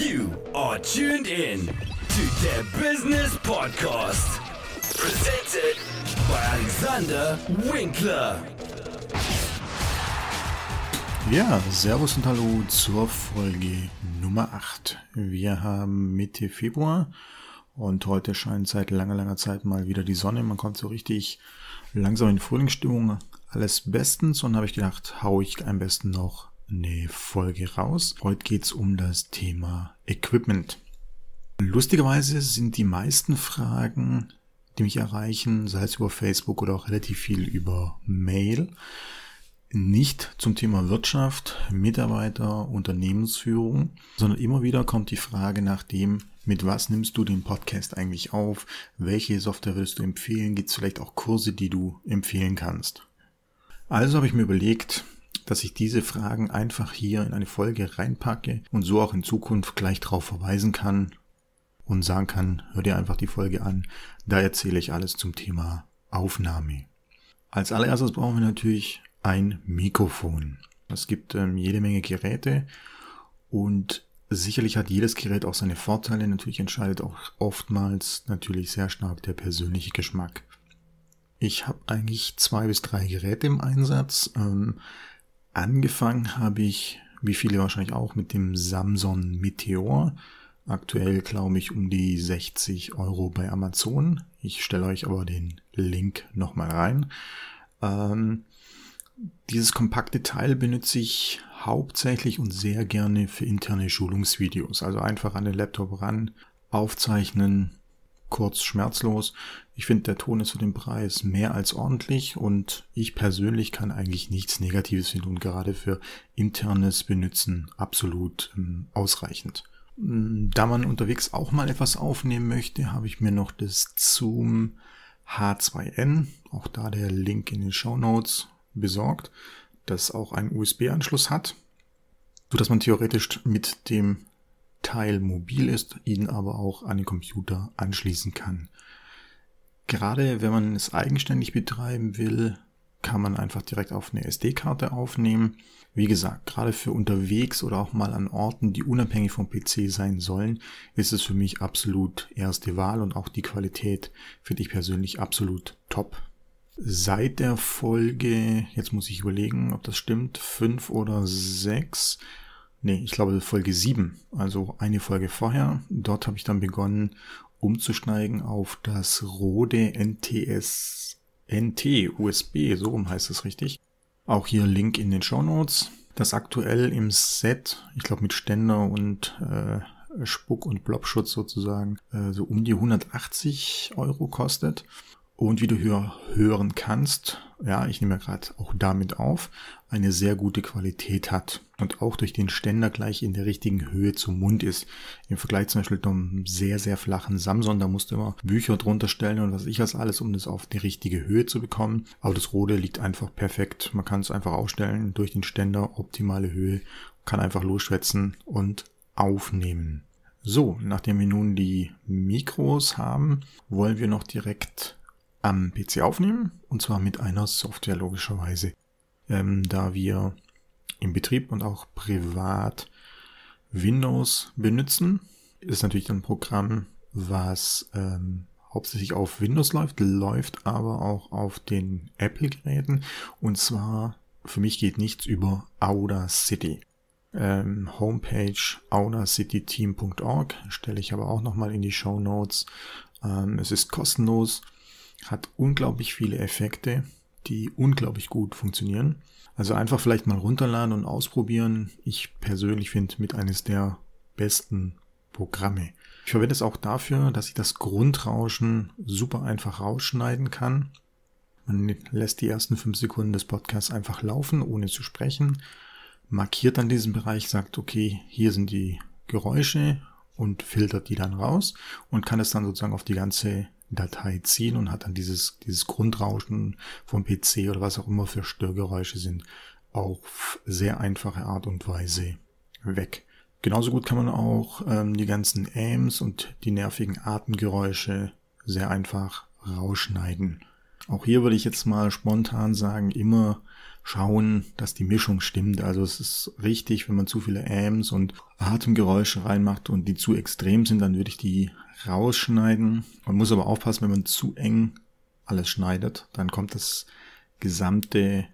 You are tuned in to the Business Podcast. Presented by Alexander Winkler. Ja, Servus und Hallo zur Folge Nummer 8. Wir haben Mitte Februar und heute scheint seit langer, langer Zeit mal wieder die Sonne. Man kommt so richtig langsam in Frühlingsstimmung. Alles bestens und habe ich gedacht, hau ich am besten noch eine Folge raus. Heute geht's um das Thema Equipment. Lustigerweise sind die meisten Fragen, die mich erreichen, sei es über Facebook oder auch relativ viel über Mail, nicht zum Thema Wirtschaft, Mitarbeiter, Unternehmensführung, sondern immer wieder kommt die Frage nach dem, mit was nimmst du den Podcast eigentlich auf? Welche Software würdest du empfehlen? Gibt es vielleicht auch Kurse, die du empfehlen kannst? Also habe ich mir überlegt, dass ich diese Fragen einfach hier in eine Folge reinpacke und so auch in Zukunft gleich darauf verweisen kann und sagen kann, hör dir einfach die Folge an, da erzähle ich alles zum Thema Aufnahme. Als allererstes brauchen wir natürlich ein Mikrofon. Es gibt ähm, jede Menge Geräte und sicherlich hat jedes Gerät auch seine Vorteile. Natürlich entscheidet auch oftmals natürlich sehr stark der persönliche Geschmack. Ich habe eigentlich zwei bis drei Geräte im Einsatz. Ähm, Angefangen habe ich, wie viele wahrscheinlich auch, mit dem Samsung Meteor. Aktuell glaube ich um die 60 Euro bei Amazon. Ich stelle euch aber den Link nochmal rein. Ähm, dieses kompakte Teil benutze ich hauptsächlich und sehr gerne für interne Schulungsvideos. Also einfach an den Laptop ran, aufzeichnen, kurz schmerzlos. Ich finde, der Ton ist für den Preis mehr als ordentlich und ich persönlich kann eigentlich nichts Negatives finden und gerade für internes Benutzen absolut ähm, ausreichend. Mm, da man unterwegs auch mal etwas aufnehmen möchte, habe ich mir noch das Zoom H2N, auch da der Link in den Show Notes, besorgt, das auch einen USB-Anschluss hat, so dass man theoretisch mit dem Teil mobil ist, ihn aber auch an den Computer anschließen kann. Gerade wenn man es eigenständig betreiben will, kann man einfach direkt auf eine SD-Karte aufnehmen. Wie gesagt, gerade für unterwegs oder auch mal an Orten, die unabhängig vom PC sein sollen, ist es für mich absolut erste Wahl und auch die Qualität finde ich persönlich absolut top. Seit der Folge, jetzt muss ich überlegen, ob das stimmt, fünf oder sechs, nee, ich glaube Folge sieben, also eine Folge vorher, dort habe ich dann begonnen umzusteigen auf das Rode NTS NT USB, so rum heißt es richtig. Auch hier Link in den Show Notes. Das aktuell im Set, ich glaube mit Ständer und äh, Spuck- und Blobschutz sozusagen, äh, so um die 180 Euro kostet. Und wie du hör hören kannst, ja, ich nehme ja gerade auch damit auf, eine sehr gute Qualität hat und auch durch den Ständer gleich in der richtigen Höhe zum Mund ist. Im Vergleich zum Beispiel zum sehr, sehr flachen Samsung, da musst du immer Bücher drunter stellen und was ich was alles, um das auf die richtige Höhe zu bekommen. Aber das Rode liegt einfach perfekt. Man kann es einfach ausstellen durch den Ständer, optimale Höhe, kann einfach losschwätzen und aufnehmen. So, nachdem wir nun die Mikros haben, wollen wir noch direkt am PC aufnehmen und zwar mit einer Software logischerweise, ähm, da wir im Betrieb und auch privat Windows benutzen. Ist natürlich ein Programm, was ähm, hauptsächlich auf Windows läuft, läuft aber auch auf den Apple-Geräten und zwar für mich geht nichts über Audacity. Ähm, Homepage audacityteam.org stelle ich aber auch nochmal in die Show Notes. Ähm, es ist kostenlos hat unglaublich viele Effekte, die unglaublich gut funktionieren. Also einfach vielleicht mal runterladen und ausprobieren. Ich persönlich finde mit eines der besten Programme. Ich verwende es auch dafür, dass ich das Grundrauschen super einfach rausschneiden kann. Man lässt die ersten fünf Sekunden des Podcasts einfach laufen, ohne zu sprechen, markiert dann diesen Bereich, sagt, okay, hier sind die Geräusche und filtert die dann raus und kann es dann sozusagen auf die ganze Datei ziehen und hat dann dieses, dieses Grundrauschen vom PC oder was auch immer für Störgeräusche sind, auf sehr einfache Art und Weise weg. Genauso gut kann man auch ähm, die ganzen Ams und die nervigen Atemgeräusche sehr einfach rausschneiden. Auch hier würde ich jetzt mal spontan sagen, immer schauen, dass die Mischung stimmt. Also es ist richtig, wenn man zu viele Ams und Atemgeräusche reinmacht und die zu extrem sind, dann würde ich die rausschneiden. Man muss aber aufpassen, wenn man zu eng alles schneidet, dann kommt das gesamte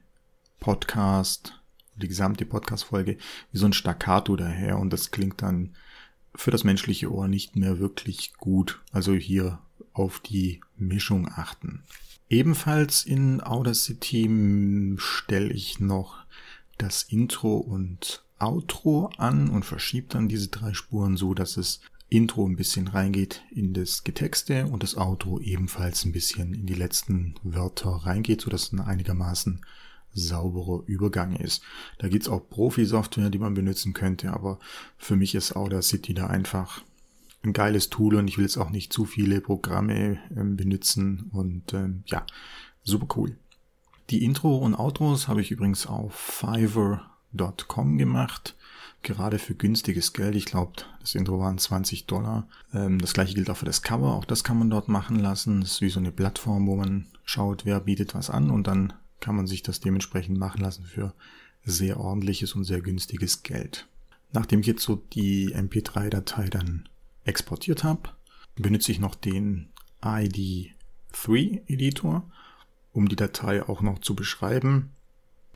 Podcast, die gesamte Podcast-Folge wie so ein Staccato daher und das klingt dann für das menschliche Ohr nicht mehr wirklich gut. Also hier auf die Mischung achten. Ebenfalls in Audacity stelle ich noch das Intro und Outro an und verschiebe dann diese drei Spuren so, dass es Intro ein bisschen reingeht in das Getexte und das Outro ebenfalls ein bisschen in die letzten Wörter reingeht, so dass es ein einigermaßen sauberer Übergang ist. Da gibt's auch Profi-Software, die man benutzen könnte, aber für mich ist Audacity da einfach ein geiles Tool und ich will jetzt auch nicht zu viele Programme ähm, benutzen und ähm, ja, super cool. Die Intro und Outros habe ich übrigens auf fiverr.com gemacht, gerade für günstiges Geld. Ich glaube, das Intro waren 20 Dollar. Ähm, das gleiche gilt auch für das Cover, auch das kann man dort machen lassen. Das ist wie so eine Plattform, wo man schaut, wer bietet was an und dann kann man sich das dementsprechend machen lassen für sehr ordentliches und sehr günstiges Geld. Nachdem ich jetzt so die MP3-Datei dann exportiert habe, benutze ich noch den ID3-Editor, um die Datei auch noch zu beschreiben.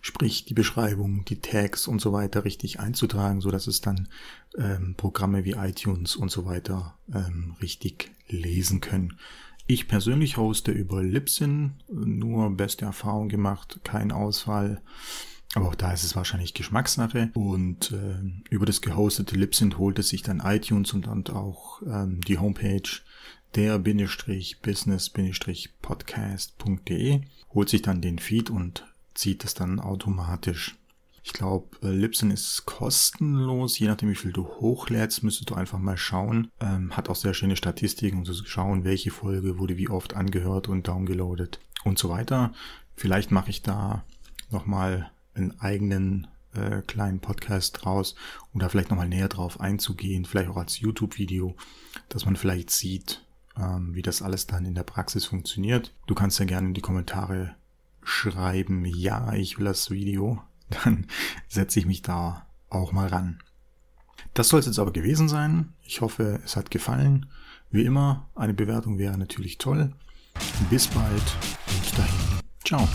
Sprich, die Beschreibung, die Tags und so weiter richtig einzutragen, so dass es dann ähm, Programme wie iTunes und so weiter ähm, richtig lesen können. Ich persönlich hoste über Libsyn, nur beste Erfahrung gemacht, kein Ausfall. Aber auch da ist es wahrscheinlich Geschmackssache. Und äh, über das gehostete Libsyn holt es sich dann iTunes und dann auch ähm, die Homepage der-business-podcast.de, holt sich dann den Feed und zieht es dann automatisch. Ich glaube, äh, Libsyn ist kostenlos, je nachdem wie viel du hochlädst, müsstest du einfach mal schauen. Ähm, hat auch sehr schöne Statistiken, um zu schauen, welche Folge wurde wie oft angehört und downgeloadet und so weiter. Vielleicht mache ich da nochmal einen eigenen äh, kleinen Podcast draus, um da vielleicht nochmal näher drauf einzugehen, vielleicht auch als YouTube-Video, dass man vielleicht sieht, ähm, wie das alles dann in der Praxis funktioniert. Du kannst ja gerne in die Kommentare schreiben, ja, ich will das Video, dann setze ich mich da auch mal ran. Das soll es jetzt aber gewesen sein. Ich hoffe, es hat gefallen. Wie immer, eine Bewertung wäre natürlich toll. Bis bald und dahin. Ciao.